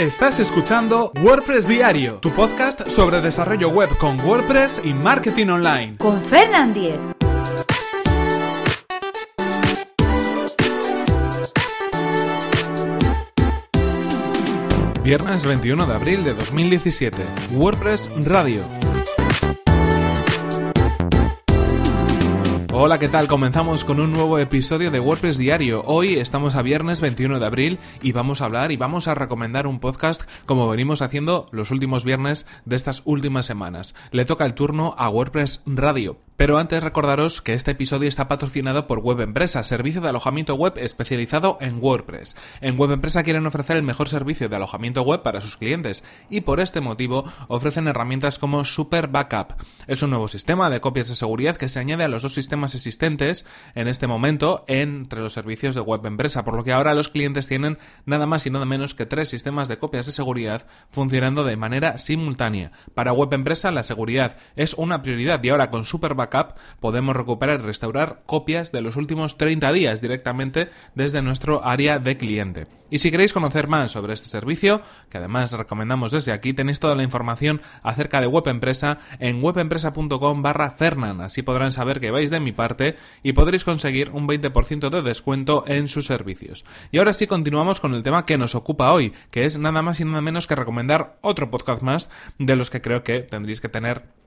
Estás escuchando WordPress Diario, tu podcast sobre desarrollo web con WordPress y marketing online. Con Fernand Diez. Viernes 21 de abril de 2017. WordPress Radio. Hola, ¿qué tal? Comenzamos con un nuevo episodio de WordPress Diario. Hoy estamos a viernes 21 de abril y vamos a hablar y vamos a recomendar un podcast como venimos haciendo los últimos viernes de estas últimas semanas. Le toca el turno a WordPress Radio. Pero antes recordaros que este episodio está patrocinado por Web Empresa, servicio de alojamiento web especializado en WordPress. En Web Empresa quieren ofrecer el mejor servicio de alojamiento web para sus clientes y por este motivo ofrecen herramientas como Super Backup. Es un nuevo sistema de copias de seguridad que se añade a los dos sistemas existentes en este momento entre los servicios de Web Empresa, por lo que ahora los clientes tienen nada más y nada menos que tres sistemas de copias de seguridad funcionando de manera simultánea. Para Web Empresa la seguridad es una prioridad y ahora con Super Backup podemos recuperar y restaurar copias de los últimos 30 días directamente desde nuestro área de cliente. Y si queréis conocer más sobre este servicio, que además recomendamos desde aquí, tenéis toda la información acerca de Web Empresa en webempresa.com barra Fernan. Así podrán saber que vais de mi parte y podréis conseguir un 20% de descuento en sus servicios. Y ahora sí continuamos con el tema que nos ocupa hoy, que es nada más y nada menos que recomendar otro podcast más de los que creo que tendréis que tener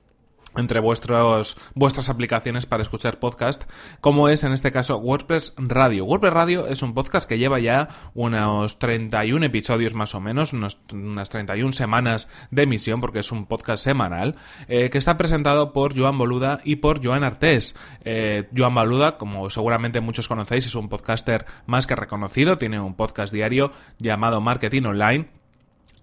entre vuestros, vuestras aplicaciones para escuchar podcast, como es en este caso WordPress Radio. WordPress Radio es un podcast que lleva ya unos 31 episodios más o menos, unos, unas 31 semanas de emisión, porque es un podcast semanal, eh, que está presentado por Joan Boluda y por Joan Artés. Eh, Joan Boluda, como seguramente muchos conocéis, es un podcaster más que reconocido, tiene un podcast diario llamado Marketing Online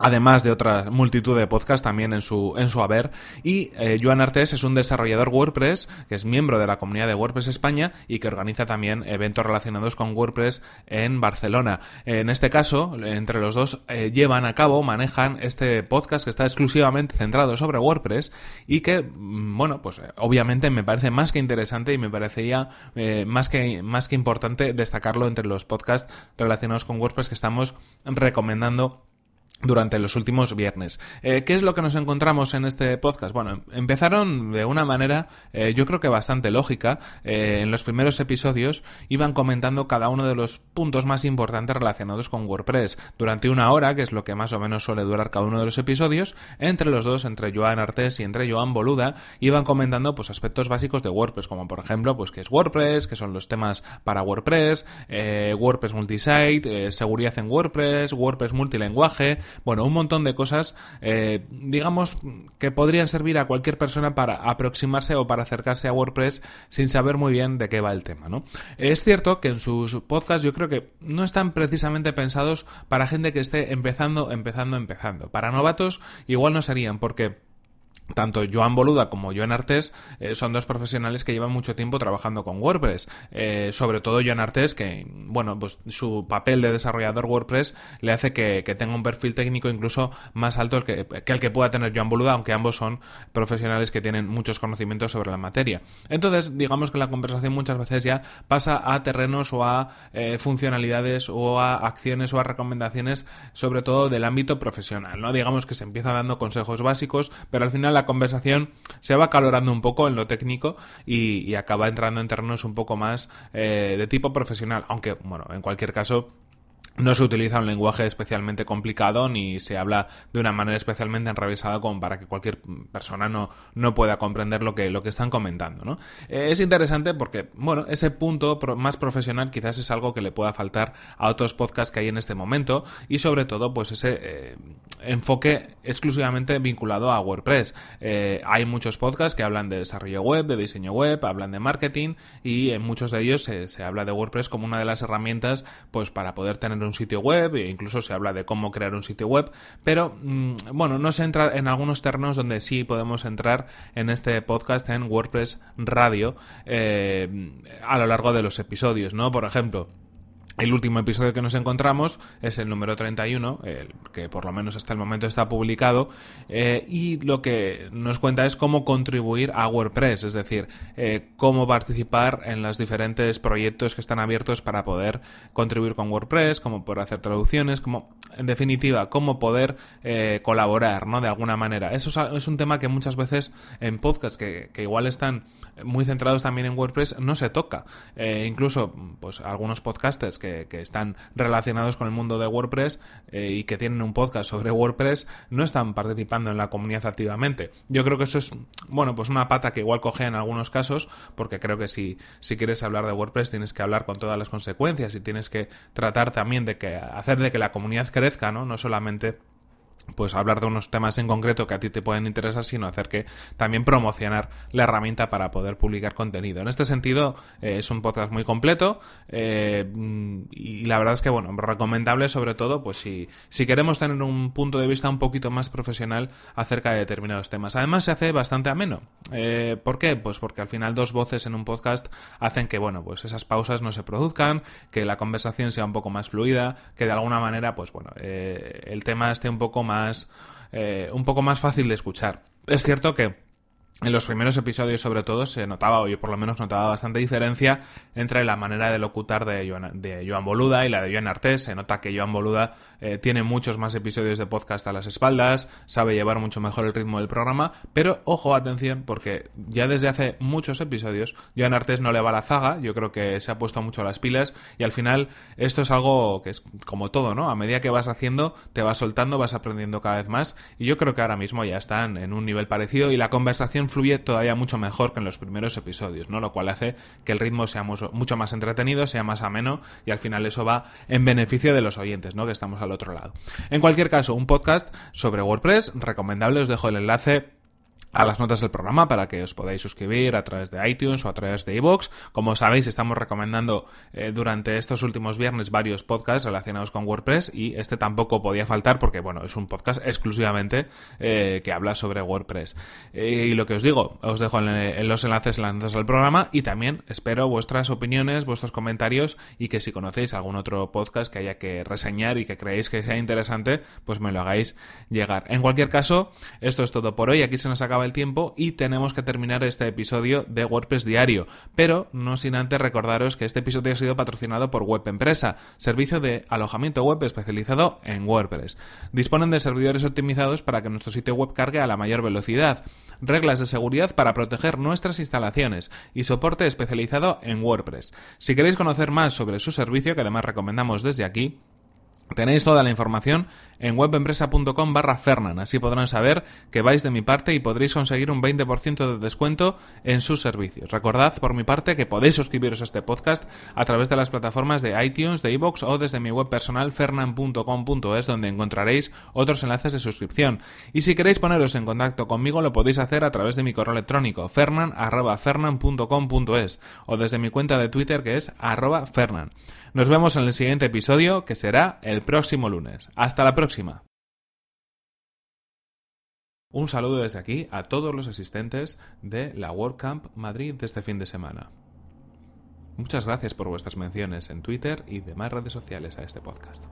además de otra multitud de podcasts también en su, en su haber. Y eh, Joan Artés es un desarrollador WordPress que es miembro de la comunidad de WordPress España y que organiza también eventos relacionados con WordPress en Barcelona. En este caso, entre los dos eh, llevan a cabo, manejan este podcast que está exclusivamente centrado sobre WordPress y que, mm, bueno, pues eh, obviamente me parece más que interesante y me parecería más, que, más que importante destacarlo entre los podcasts relacionados con WordPress que estamos recomendando durante los últimos viernes. Eh, ¿Qué es lo que nos encontramos en este podcast? Bueno, empezaron de una manera eh, yo creo que bastante lógica. Eh, en los primeros episodios iban comentando cada uno de los puntos más importantes relacionados con WordPress. Durante una hora, que es lo que más o menos suele durar cada uno de los episodios, entre los dos, entre Joan Artés y entre Joan Boluda, iban comentando pues aspectos básicos de WordPress, como por ejemplo, pues qué es WordPress, qué son los temas para WordPress, WordPress multisite, seguridad en WordPress, WordPress multilenguaje, bueno, un montón de cosas, eh, digamos, que podrían servir a cualquier persona para aproximarse o para acercarse a WordPress sin saber muy bien de qué va el tema, ¿no? Es cierto que en sus podcasts yo creo que no están precisamente pensados para gente que esté empezando, empezando, empezando. Para novatos igual no serían, porque tanto Joan Boluda como Joan Artés eh, son dos profesionales que llevan mucho tiempo trabajando con WordPress. Eh, sobre todo Joan Artés, que, bueno, pues su papel de desarrollador WordPress le hace que, tenga un perfil técnico incluso más alto que, el que pueda tener Joan Boluda, aunque ambos son profesionales que tienen muchos conocimientos sobre la materia. Entonces, digamos que la conversación muchas veces ya pasa a terrenos o a eh, funcionalidades o a acciones o a recomendaciones, sobre todo del ámbito profesional, ¿no? Digamos que se empieza dando consejos básicos, pero al final la conversación se va calorando un poco en lo técnico y, acaba entrando en terrenos un poco más eh, de tipo profesional, aunque, bueno, en cualquier caso no se utiliza un lenguaje especialmente complicado ni se habla de una manera especialmente enrevesada como para que cualquier persona no, no pueda comprender lo que, lo que están comentando. ¿no? Eh, es interesante porque, bueno, ese punto más profesional quizás es algo que le pueda faltar a otros podcasts que hay en este momento y sobre todo pues ese eh, enfoque exclusivamente vinculado a WordPress. Eh, hay muchos podcasts que hablan de desarrollo web, de diseño web, hablan de marketing y en muchos de ellos se, se habla de WordPress como una de las herramientas pues para poder tener un sitio web, e incluso se habla de cómo crear un sitio web, pero mm, bueno, no se entra en algunos terrenos donde sí podemos entrar en este podcast en WordPress Radio eh, a lo largo de los episodios, ¿no? Por ejemplo, el último episodio que nos encontramos es el número 31, el que por lo menos hasta el momento está publicado, eh, y lo que nos cuenta es cómo contribuir a WordPress, es decir, eh, cómo participar en los diferentes proyectos que están abiertos para poder contribuir con WordPress, cómo poder hacer traducciones, como, en definitiva, cómo poder eh, colaborar, ¿no? De alguna manera. Eso es un tema que muchas veces en podcasts que, que igual están muy centrados también en WordPress no se toca. incluso, pues algunos podcasters que, están relacionados con el mundo de WordPress eh, y que tienen un podcast sobre WordPress no están participando en la comunidad activamente. Yo creo que eso es, bueno, pues una pata que igual coge en algunos casos, porque creo que si, si quieres hablar de WordPress tienes que hablar con todas las consecuencias y tienes que tratar también de que hacer de que la comunidad crezca, ¿no? No solamente pues hablar de unos temas en concreto que a ti te pueden interesar, sino hacer que también promocionar la herramienta para poder publicar contenido. En este sentido, eh, es un podcast muy completo eh, y la verdad es que, bueno, recomendable sobre todo, pues si, si queremos tener un punto de vista un poquito más profesional acerca de determinados temas. Además, se hace bastante ameno. Eh, ¿Por qué? Pues porque al final dos voces en un podcast hacen que, bueno, pues esas pausas no se produzcan, que la conversación sea un poco más fluida, que de alguna manera, pues bueno, el tema esté un poco más eh, un poco más fácil de escuchar. Es cierto que en los primeros episodios, sobre todo, se notaba, o yo por lo menos notaba bastante diferencia entre la manera de locutar de Joan, Boluda y la de Joan Artés. Se nota que Joan Boluda eh, tiene muchos más episodios de podcast a las espaldas, sabe llevar mucho mejor el ritmo del programa, pero ojo, atención, porque ya desde hace muchos episodios Joan Artés no le va la zaga, yo creo que se ha puesto mucho las pilas y al final esto es algo que es como todo, ¿no? A medida que vas haciendo, te vas soltando, vas aprendiendo cada vez más y yo creo que ahora mismo ya están en un nivel parecido y la conversación fluye todavía mucho mejor que en los primeros episodios, ¿no? Lo cual hace que el ritmo sea mucho más entretenido, sea más ameno y al final eso va en beneficio de los oyentes, ¿no? Que estamos al otro lado. En cualquier caso, un podcast sobre WordPress, recomendable, os dejo el enlace a las notas del programa para que os podáis suscribir a través de iTunes o a través de iVoox. Como sabéis, estamos recomendando eh, durante estos últimos viernes varios podcasts relacionados con WordPress y este tampoco podía faltar porque, bueno, es un podcast exclusivamente eh, que habla sobre WordPress. Eh, y lo que os digo, os dejo en, los enlaces en las notas del programa y también espero vuestras opiniones, vuestros comentarios y que si conocéis algún otro podcast que haya que reseñar y que creéis que sea interesante, pues me lo hagáis llegar. En cualquier caso, esto es todo por hoy. Aquí se nos acaba el tiempo y tenemos que terminar este episodio de WordPress Diario. Pero no sin antes recordaros que este episodio ha sido patrocinado por Web Empresa, servicio de alojamiento web especializado en WordPress. Disponen de servidores optimizados para que nuestro sitio web cargue a la mayor velocidad, reglas de seguridad para proteger nuestras instalaciones y soporte especializado en WordPress. Si queréis conocer más sobre su servicio, que además recomendamos desde aquí, Tenéis toda la información en webempresa.com barra Fernan, así podrán saber que vais de mi parte y podréis conseguir un 20% de descuento en sus servicios. Recordad por mi parte que podéis suscribiros a este podcast a través de las plataformas de iTunes, de iVoox o desde mi web personal fernan.com.es donde encontraréis otros enlaces de suscripción. Y si queréis poneros en contacto conmigo lo podéis hacer a través de mi correo electrónico fernan.fernan.com.es o desde mi cuenta de Twitter que es arroba fernan. Nos vemos en el siguiente episodio, que será próximo lunes. Hasta la próxima. Un saludo desde aquí a todos los asistentes de la WordCamp Madrid de este fin de semana. Muchas gracias por vuestras menciones en Twitter y demás redes sociales a este podcast.